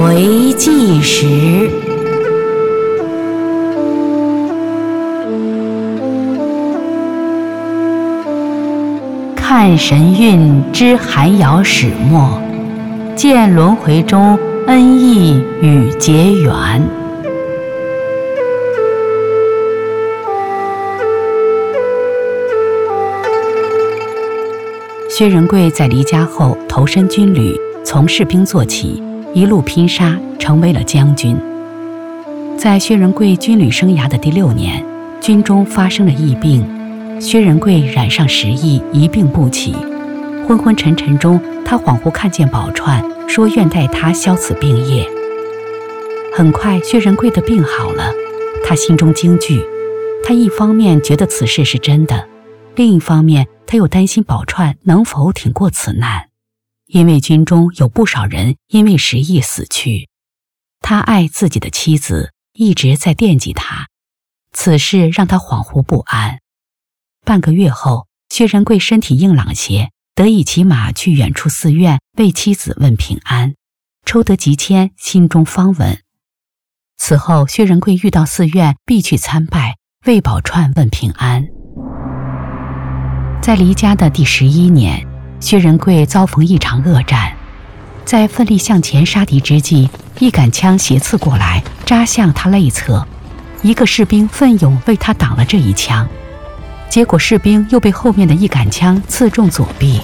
回计时，看神韵知寒窑始末，见轮回中恩义与结缘。薛仁贵在离家后投身军旅，从士兵做起，一路拼杀，成为了将军。在薛仁贵军旅生涯的第六年，军中发生了疫病，薛仁贵染上时疫，一病不起。昏昏沉沉中，他恍惚看见宝钏，说愿代他消此病业。很快，薛仁贵的病好了，他心中惊惧，他一方面觉得此事是真的。另一方面，他又担心宝钏能否挺过此难，因为军中有不少人因为失意死去。他爱自己的妻子，一直在惦记他，此事让他恍惚不安。半个月后，薛仁贵身体硬朗些，得以骑马去远处寺院为妻子问平安，抽得吉签，心中方稳。此后，薛仁贵遇到寺院必去参拜，为宝钏问平安。在离家的第十一年，薛仁贵遭逢一场恶战，在奋力向前杀敌之际，一杆枪斜刺过来，扎向他肋侧。一个士兵奋勇为他挡了这一枪，结果士兵又被后面的一杆枪刺中左臂。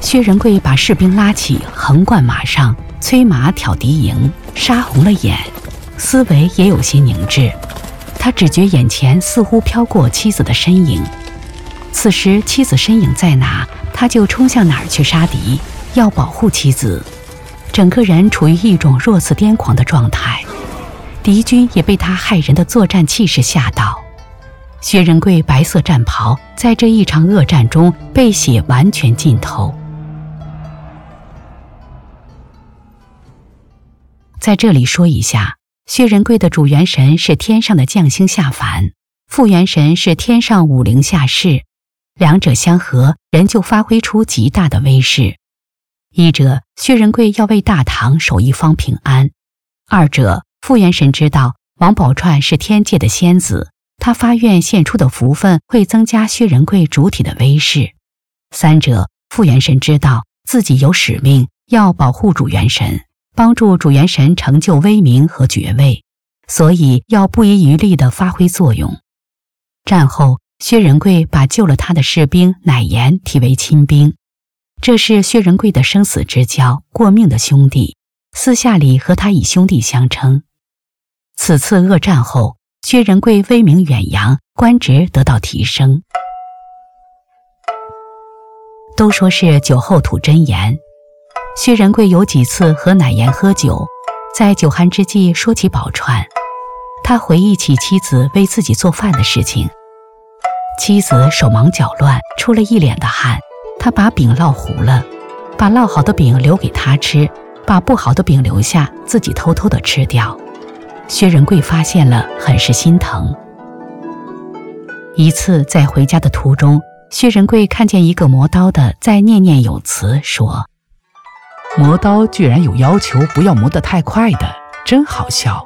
薛仁贵把士兵拉起，横贯马上，催马挑敌营，杀红了眼，思维也有些凝滞。他只觉眼前似乎飘过妻子的身影。此时妻子身影在哪，他就冲向哪儿去杀敌，要保护妻子。整个人处于一种若似癫狂的状态，敌军也被他骇人的作战气势吓到。薛仁贵白色战袍在这一场恶战中被血完全浸透。在这里说一下，薛仁贵的主元神是天上的将星下凡，副元神是天上武灵下世。两者相合，人就发挥出极大的威势。一者，薛仁贵要为大唐守一方平安；二者，傅元神知道王宝钏是天界的仙子，他发愿献出的福分会增加薛仁贵主体的威势；三者，傅元神知道自己有使命要保护主元神，帮助主元神成就威名和爵位，所以要不遗余力地发挥作用。战后。薛仁贵把救了他的士兵乃言提为亲兵，这是薛仁贵的生死之交、过命的兄弟，私下里和他以兄弟相称。此次恶战后，薛仁贵威名远扬，官职得到提升。都说是酒后吐真言，薛仁贵有几次和乃言喝酒，在酒酣之际说起宝钏，他回忆起妻子为自己做饭的事情。妻子手忙脚乱，出了一脸的汗。他把饼烙糊了，把烙好的饼留给他吃，把不好的饼留下，自己偷偷的吃掉。薛仁贵发现了，很是心疼。一次在回家的途中，薛仁贵看见一个磨刀的在念念有词，说：“磨刀居然有要求，不要磨得太快的，真好笑。”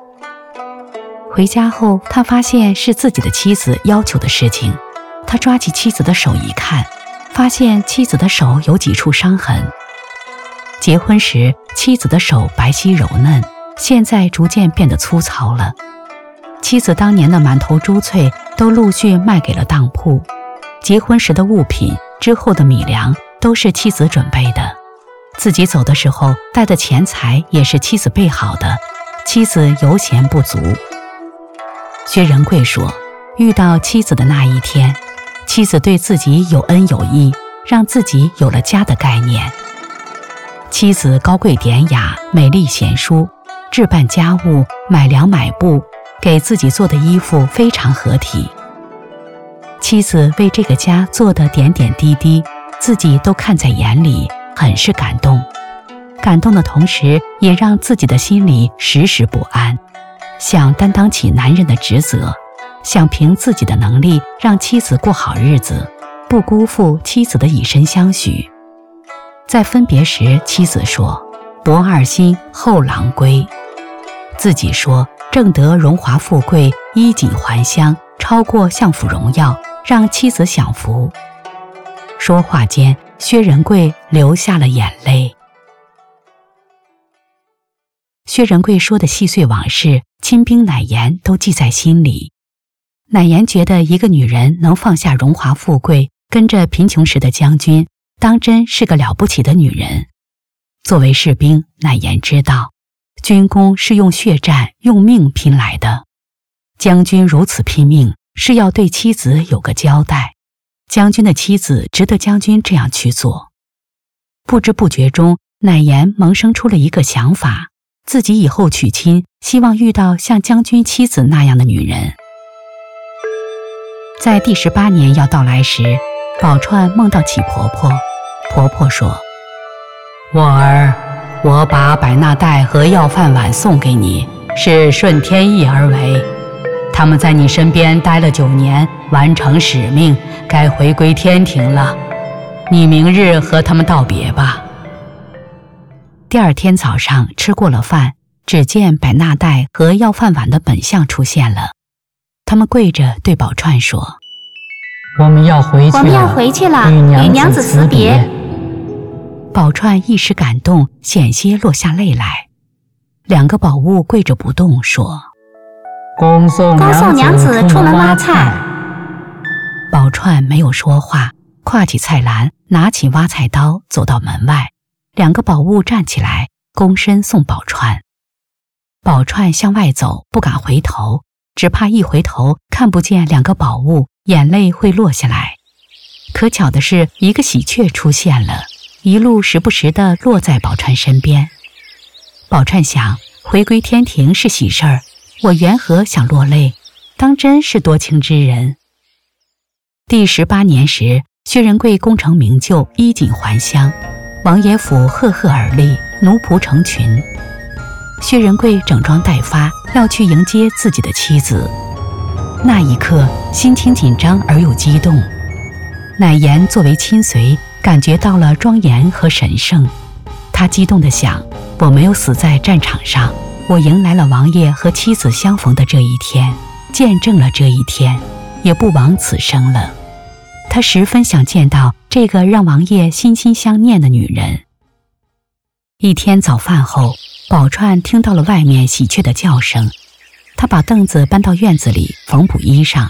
回家后，他发现是自己的妻子要求的事情。他抓起妻子的手一看，发现妻子的手有几处伤痕。结婚时妻子的手白皙柔嫩，现在逐渐变得粗糙了。妻子当年的满头珠翠都陆续卖给了当铺，结婚时的物品、之后的米粮都是妻子准备的，自己走的时候带的钱财也是妻子备好的，妻子油钱不足。薛仁贵说：“遇到妻子的那一天。”妻子对自己有恩有义，让自己有了家的概念。妻子高贵典雅、美丽贤淑，置办家务、买粮买布，给自己做的衣服非常合体。妻子为这个家做的点点滴滴，自己都看在眼里，很是感动。感动的同时，也让自己的心里时时不安，想担当起男人的职责。想凭自己的能力让妻子过好日子，不辜负妻子的以身相许。在分别时，妻子说：“博二心，后郎归。自己说正得荣华富贵，衣锦还乡，超过相府荣耀，让妻子享福。说话间，薛仁贵流下了眼泪。薛仁贵说的细碎往事，亲兵乃言都记在心里。乃言觉得一个女人能放下荣华富贵，跟着贫穷时的将军，当真是个了不起的女人。作为士兵，乃言知道，军功是用血战、用命拼来的。将军如此拼命，是要对妻子有个交代。将军的妻子值得将军这样去做。不知不觉中，乃言萌生出了一个想法：自己以后娶亲，希望遇到像将军妻子那样的女人。在第十八年要到来时，宝钏梦到起婆婆。婆婆说：“我儿，我把百纳袋和要饭碗送给你，是顺天意而为。他们在你身边待了九年，完成使命，该回归天庭了。你明日和他们道别吧。”第二天早上吃过了饭，只见百纳袋和要饭碗的本相出现了。他们跪着对宝钏说：“我们要回去了，我们要回去了，与娘子辞别。”宝钏一时感动，险些落下泪来。两个宝物跪着不动，说：“恭送恭送娘子出门挖菜。”宝钏没有说话，挎起菜篮，拿起挖菜刀，走到门外。两个宝物站起来，躬身送宝钏。宝钏向外走，不敢回头。只怕一回头看不见两个宝物，眼泪会落下来。可巧的是，一个喜鹊出现了，一路时不时地落在宝钏身边。宝钏想，回归天庭是喜事儿，我缘何想落泪？当真是多情之人。第十八年时，薛仁贵功成名就，衣锦还乡，王爷府赫赫而立，奴仆成群。薛仁贵整装待发。要去迎接自己的妻子，那一刻心情紧张而又激动。乃言作为亲随，感觉到了庄严和神圣。他激动地想：我没有死在战场上，我迎来了王爷和妻子相逢的这一天，见证了这一天，也不枉此生了。他十分想见到这个让王爷心心相念的女人。一天早饭后。宝钏听到了外面喜鹊的叫声，她把凳子搬到院子里缝补衣裳，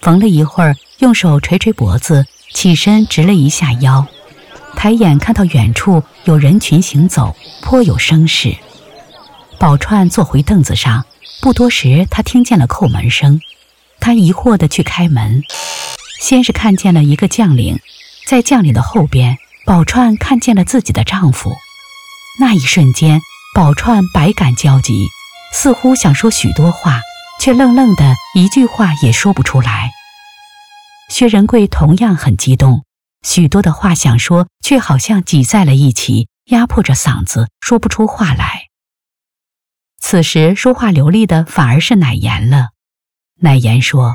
缝了一会儿，用手捶捶脖子，起身直了一下腰，抬眼看到远处有人群行走，颇有声势。宝钏坐回凳子上，不多时，她听见了叩门声，她疑惑地去开门，先是看见了一个将领，在将领的后边，宝钏看见了自己的丈夫，那一瞬间。宝钏百感交集，似乎想说许多话，却愣愣的一句话也说不出来。薛仁贵同样很激动，许多的话想说，却好像挤在了一起，压迫着嗓子，说不出话来。此时说话流利的反而是乃言了。乃言说：“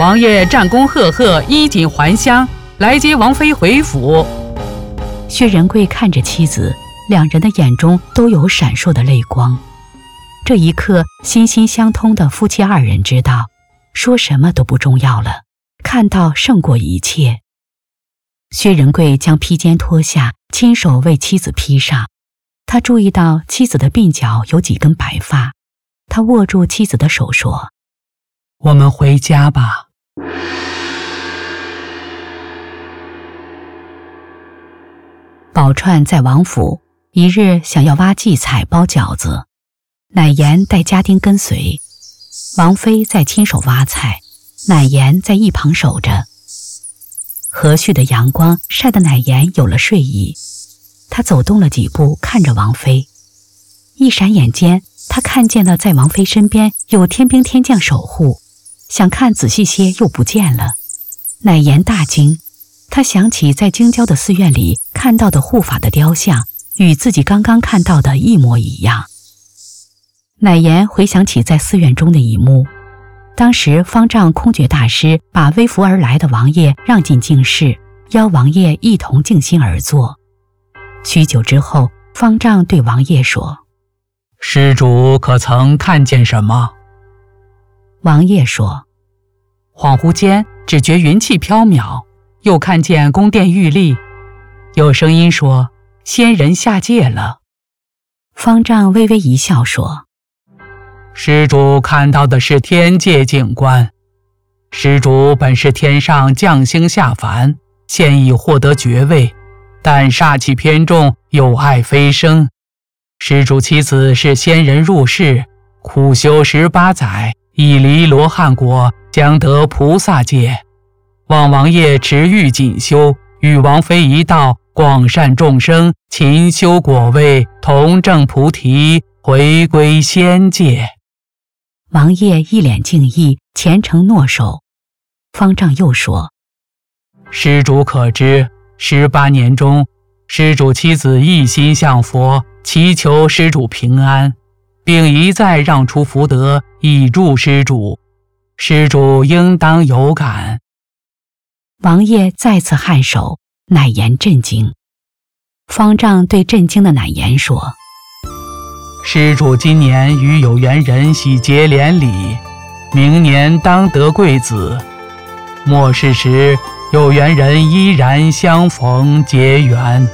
王爷战功赫赫，衣锦还乡，来接王妃回府。”薛仁贵看着妻子。两人的眼中都有闪烁的泪光。这一刻，心心相通的夫妻二人知道，说什么都不重要了，看到胜过一切。薛仁贵将披肩脱下，亲手为妻子披上。他注意到妻子的鬓角有几根白发，他握住妻子的手说：“我们回家吧。”宝钏在王府。一日想要挖荠菜包饺子，乃言带家丁跟随。王妃在亲手挖菜，乃言在一旁守着。和煦的阳光晒得乃言有了睡意，他走动了几步，看着王妃。一闪眼间，他看见了在王妃身边有天兵天将守护，想看仔细些又不见了。乃言大惊，他想起在京郊的寺院里看到的护法的雕像。与自己刚刚看到的一模一样。乃言回想起在寺院中的一幕，当时方丈空觉大师把微服而来的王爷让进净室，邀王爷一同静心而坐。许久之后，方丈对王爷说：“施主可曾看见什么？”王爷说：“恍惚间只觉云气飘渺，又看见宫殿玉立，有声音说仙人下界了。”方丈微微一笑说：“施主看到的是天界景观，施主本是天上降星下凡，现已获得爵位，但煞气偏重，有爱飞升。施主妻子是仙人入世，苦修十八载，已离罗汉果，将得菩萨界。望王爷持玉锦修，与王妃一道。”广善众生，勤修果位，同证菩提，回归仙界。王爷一脸敬意，虔诚诺守。方丈又说：“施主可知，十八年中，施主妻子一心向佛，祈求施主平安，并一再让出福德以助施主。施主应当有感。”王爷再次颔首。乃言震惊，方丈对震惊的乃言说：“施主今年与有缘人喜结连理，明年当得贵子。末世时，有缘人依然相逢结缘。”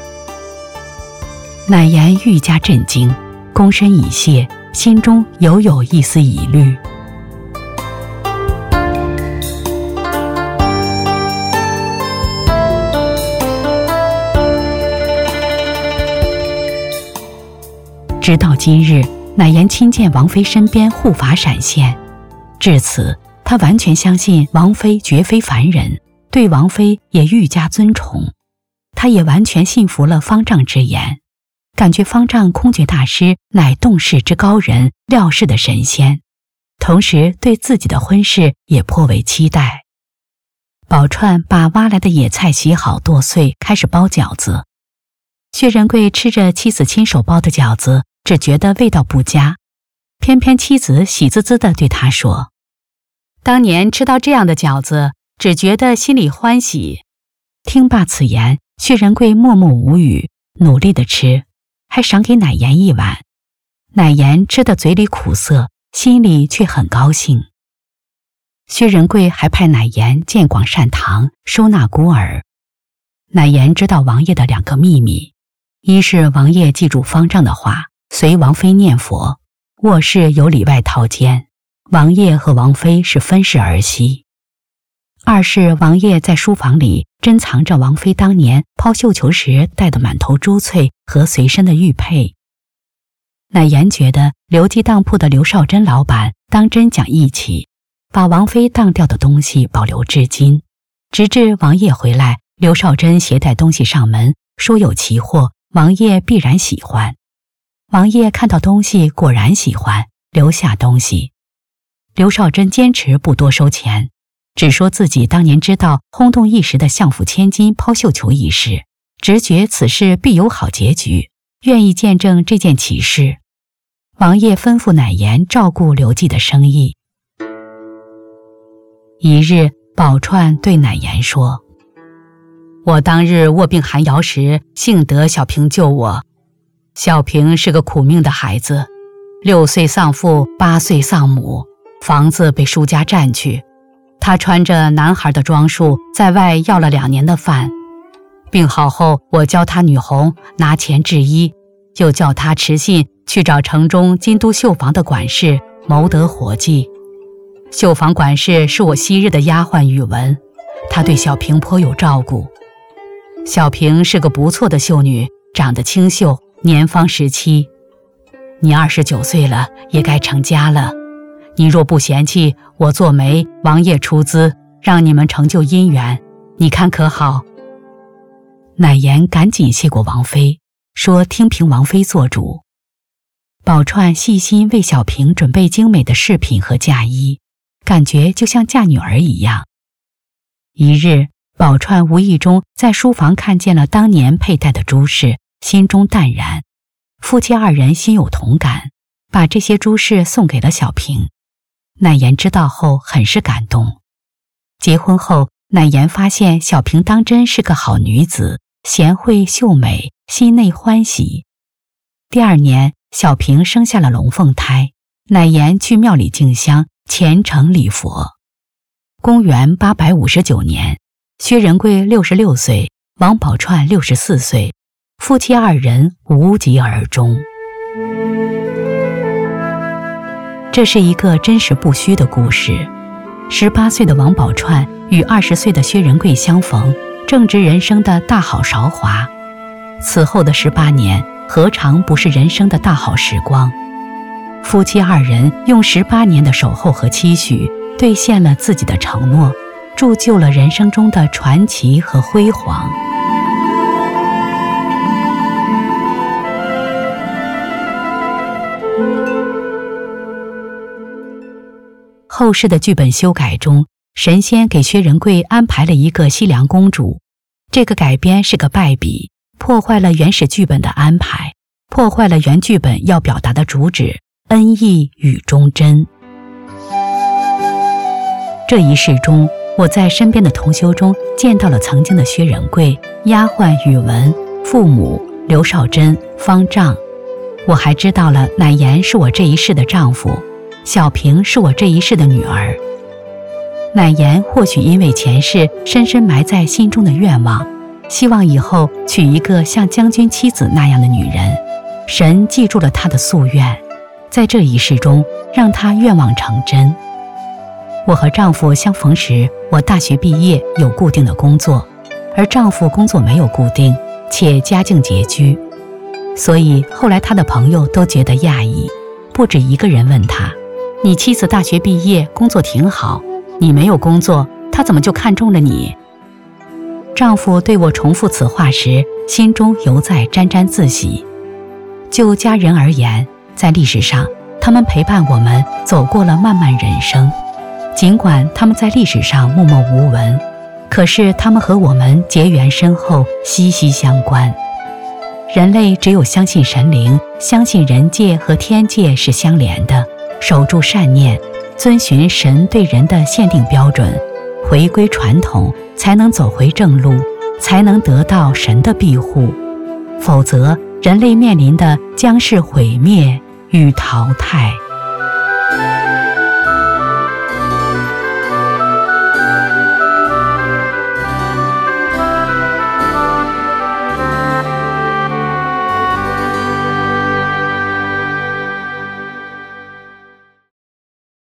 乃言愈加震惊，躬身以谢，心中犹有一丝疑虑。直到今日，乃言亲见王妃身边护法闪现，至此，他完全相信王妃绝非凡人，对王妃也愈加尊崇。他也完全信服了方丈之言，感觉方丈空觉大师乃洞世之高人，料事的神仙。同时，对自己的婚事也颇为期待。宝钏把挖来的野菜洗好剁碎，开始包饺子。薛仁贵吃着妻子亲手包的饺子。只觉得味道不佳，偏偏妻子喜滋滋地对他说：“当年吃到这样的饺子，只觉得心里欢喜。”听罢此言，薛仁贵默默无语，努力地吃，还赏给奶盐一碗。奶盐吃得嘴里苦涩，心里却很高兴。薛仁贵还派奶盐建广善堂，收纳孤儿。奶盐知道王爷的两个秘密：一是王爷记住方丈的话。随王妃念佛，卧室有里外套间，王爷和王妃是分室而息。二是王爷在书房里珍藏着王妃当年抛绣球时戴的满头珠翠和随身的玉佩。乃言觉得刘记当铺的刘少珍老板当真讲义气，把王妃当掉的东西保留至今，直至王爷回来，刘少珍携带东西上门，说有奇货，王爷必然喜欢。王爷看到东西果然喜欢，留下东西。刘少珍坚持不多收钱，只说自己当年知道轰动一时的相府千金抛绣球一事，直觉此事必有好结局，愿意见证这件奇事。王爷吩咐乃言照顾刘季的生意。一日，宝钏对乃言说：“我当日卧病寒窑时，幸得小平救我。”小平是个苦命的孩子，六岁丧父，八岁丧母，房子被叔家占去。他穿着男孩的装束，在外要了两年的饭。病好后，我教他女红，拿钱治医，又叫他持信去找城中金都绣房的管事，谋得活计。绣房管事是我昔日的丫鬟宇文，她对小平颇有照顾。小平是个不错的绣女，长得清秀。年方十七，你二十九岁了，也该成家了。你若不嫌弃，我做媒，王爷出资，让你们成就姻缘，你看可好？乃言赶紧谢过王妃，说听凭王妃做主。宝钏细心为小平准备精美的饰品和嫁衣，感觉就像嫁女儿一样。一日，宝钏无意中在书房看见了当年佩戴的珠饰。心中淡然，夫妻二人心有同感，把这些珠饰送给了小平。乃言知道后很是感动。结婚后，乃言发现小平当真是个好女子，贤惠秀美，心内欢喜。第二年，小平生下了龙凤胎，乃言去庙里敬香，虔诚礼佛。公元八百五十九年，薛仁贵六十六岁，王宝钏六十四岁，夫妻二人无疾而终。这是一个真实不虚的故事。十八岁的王宝钏与二十岁的薛仁贵相逢，正值人生的大好韶华。此后的十八年，何尝不是人生的大好时光？夫妻二人用十八年的守候和期许，兑现了自己的承诺，铸就了人生中的传奇和辉煌。后世的剧本修改中，神仙给薛仁贵安排了一个西凉公主。这个改编是个败笔，破坏了原始剧本的安排，破坏了原剧本要表达的主旨——恩义与忠贞。这一世中，我在身边的同修中见到了曾经的薛仁贵、丫鬟宇文、父母刘少珍、方丈。我还知道了乃言是我这一世的丈夫。小平是我这一世的女儿。乃言或许因为前世深深埋在心中的愿望，希望以后娶一个像将军妻子那样的女人。神记住了他的夙愿，在这一世中让他愿望成真。我和丈夫相逢时，我大学毕业有固定的工作，而丈夫工作没有固定，且家境拮据，所以后来他的朋友都觉得讶异，不止一个人问他。你妻子大学毕业，工作挺好，你没有工作，她怎么就看中了你？丈夫对我重复此话时，心中犹在沾沾自喜。就家人而言，在历史上，他们陪伴我们走过了漫漫人生，尽管他们在历史上默默无闻，可是他们和我们结缘深厚，息息相关。人类只有相信神灵，相信人界和天界是相连的。守住善念，遵循神对人的限定标准，回归传统，才能走回正路，才能得到神的庇护。否则，人类面临的将是毁灭与淘汰。